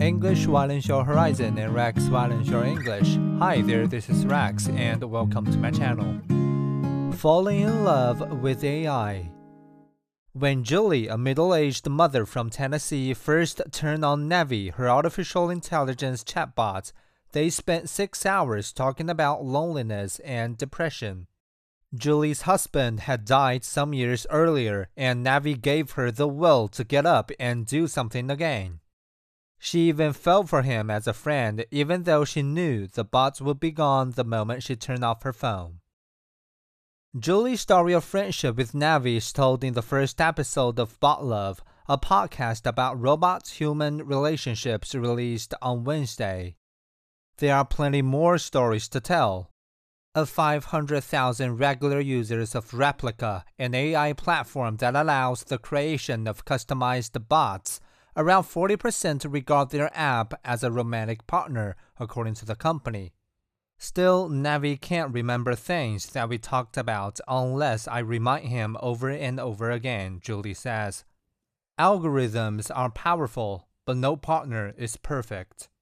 English Your Horizon and Rex Your English. Hi there, this is Rex and welcome to my channel. Falling in love with AI. When Julie, a middle aged mother from Tennessee, first turned on Navi, her artificial intelligence chatbot, they spent six hours talking about loneliness and depression. Julie's husband had died some years earlier, and Navi gave her the will to get up and do something again. She even felt for him as a friend, even though she knew the bots would be gone the moment she turned off her phone. Julie's story of friendship with Navi is told in the first episode of Bot Love, a podcast about robot human relationships released on Wednesday. There are plenty more stories to tell. Of 500,000 regular users of Replika, an AI platform that allows the creation of customized bots, Around 40% regard their app as a romantic partner, according to the company. Still, Navi can't remember things that we talked about unless I remind him over and over again, Julie says. Algorithms are powerful, but no partner is perfect.